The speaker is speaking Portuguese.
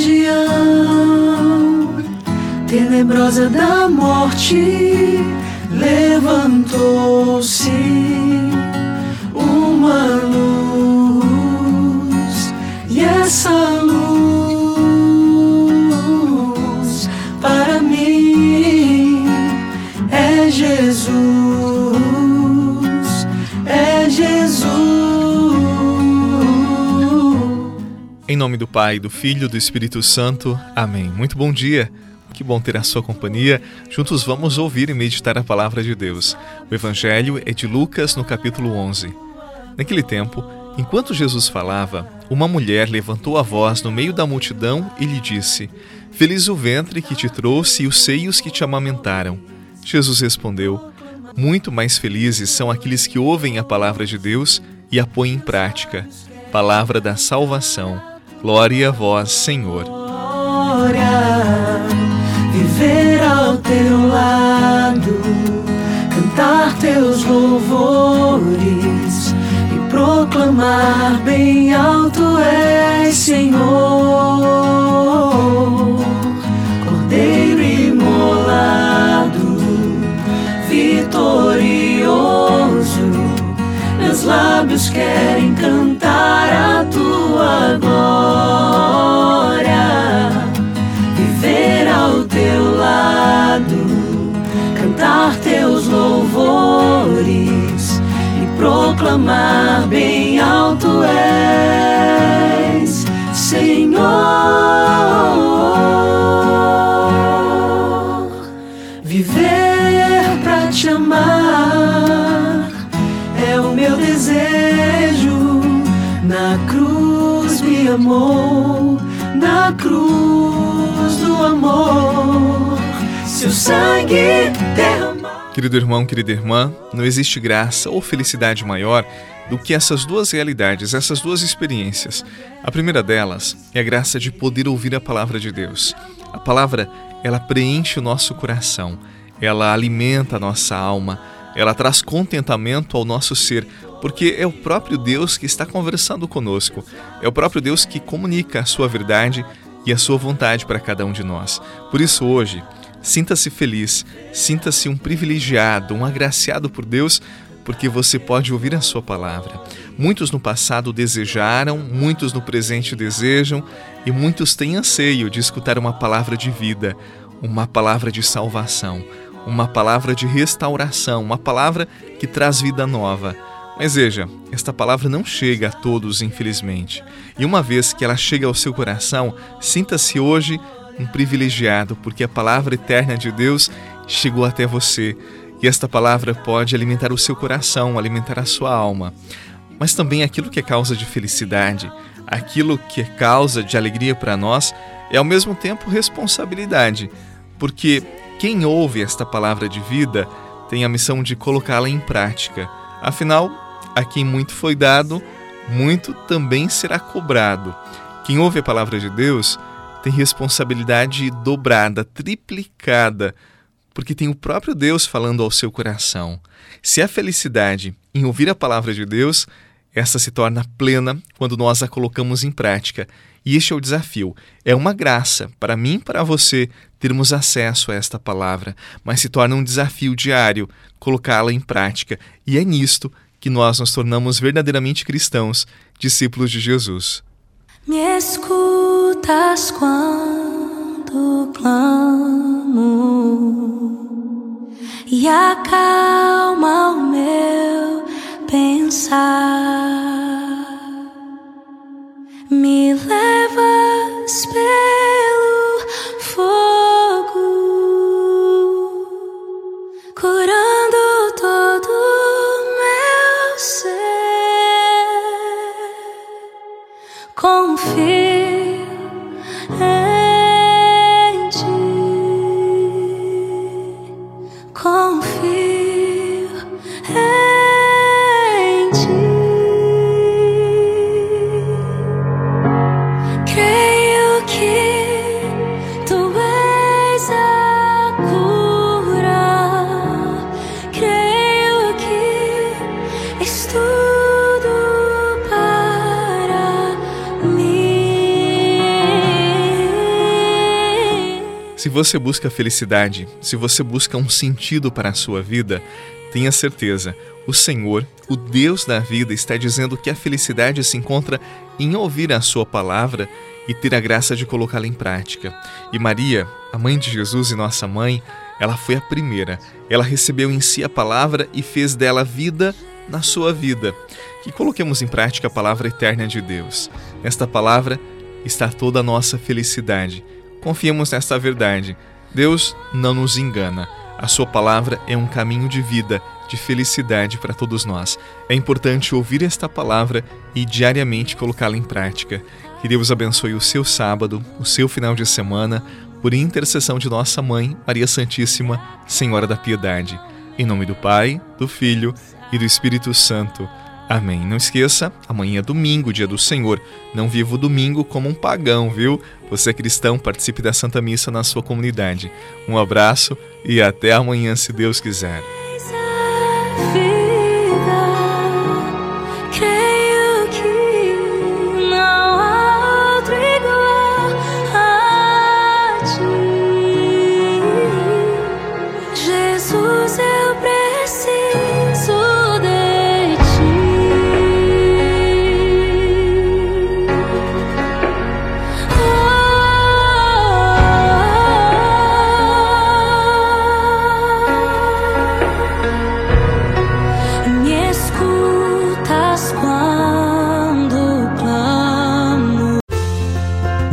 região tenebrosa da morte levantou-se uma luz e essa luz para mim é Jesus, é Jesus. Em nome do Pai, do Filho e do Espírito Santo. Amém. Muito bom dia. Que bom ter a sua companhia. Juntos vamos ouvir e meditar a palavra de Deus. O Evangelho é de Lucas, no capítulo 11. Naquele tempo, enquanto Jesus falava, uma mulher levantou a voz no meio da multidão e lhe disse: Feliz o ventre que te trouxe e os seios que te amamentaram. Jesus respondeu: Muito mais felizes são aqueles que ouvem a palavra de Deus e a põem em prática. Palavra da salvação. Glória a vós, Senhor. Glória viver ao teu lado, cantar teus louvores e proclamar bem alto és Senhor, Cordeiro imolado, vitorioso. Meus lábios querem cantar proclamar bem alto és, Senhor. Viver pra te amar é o meu desejo. Na cruz me amou, na cruz do amor, seu sangue derramar. Querido irmão, querida irmã, não existe graça ou felicidade maior do que essas duas realidades, essas duas experiências. A primeira delas é a graça de poder ouvir a palavra de Deus. A palavra, ela preenche o nosso coração, ela alimenta a nossa alma, ela traz contentamento ao nosso ser, porque é o próprio Deus que está conversando conosco, é o próprio Deus que comunica a sua verdade e a sua vontade para cada um de nós. Por isso, hoje, sinta-se feliz, sinta-se um privilegiado, um agraciado por Deus, porque você pode ouvir a sua palavra. Muitos no passado desejaram, muitos no presente desejam e muitos têm anseio de escutar uma palavra de vida, uma palavra de salvação, uma palavra de restauração, uma palavra que traz vida nova. Mas veja, esta palavra não chega a todos, infelizmente. E uma vez que ela chega ao seu coração, sinta-se hoje um privilegiado, porque a palavra eterna de Deus chegou até você. E esta palavra pode alimentar o seu coração, alimentar a sua alma. Mas também aquilo que é causa de felicidade, aquilo que é causa de alegria para nós, é ao mesmo tempo responsabilidade, porque quem ouve esta palavra de vida tem a missão de colocá-la em prática. Afinal, a quem muito foi dado, muito também será cobrado. Quem ouve a palavra de Deus tem responsabilidade dobrada, triplicada, porque tem o próprio Deus falando ao seu coração. Se há felicidade em ouvir a palavra de Deus, essa se torna plena quando nós a colocamos em prática. E este é o desafio. É uma graça para mim e para você termos acesso a esta palavra, mas se torna um desafio diário colocá-la em prática. E é nisto que nós nos tornamos verdadeiramente cristãos, discípulos de Jesus. Me escutas quando clamo e acalma o meu pensar. Me levas pelo fogo, curando todo confio Se você busca felicidade, se você busca um sentido para a sua vida, tenha certeza, o Senhor, o Deus da vida, está dizendo que a felicidade se encontra em ouvir a Sua palavra e ter a graça de colocá-la em prática. E Maria, a mãe de Jesus e nossa mãe, ela foi a primeira. Ela recebeu em si a palavra e fez dela vida na sua vida. Que coloquemos em prática a palavra eterna de Deus. Nesta palavra está toda a nossa felicidade. Confiemos nesta verdade. Deus não nos engana. A sua palavra é um caminho de vida, de felicidade para todos nós. É importante ouvir esta palavra e diariamente colocá-la em prática. Que Deus abençoe o seu sábado, o seu final de semana, por intercessão de nossa mãe, Maria Santíssima, Senhora da Piedade. Em nome do Pai, do Filho e do Espírito Santo. Amém. Não esqueça, amanhã é domingo, dia do Senhor. Não viva o domingo como um pagão, viu? Você é cristão, participe da Santa Missa na sua comunidade. Um abraço e até amanhã, se Deus quiser.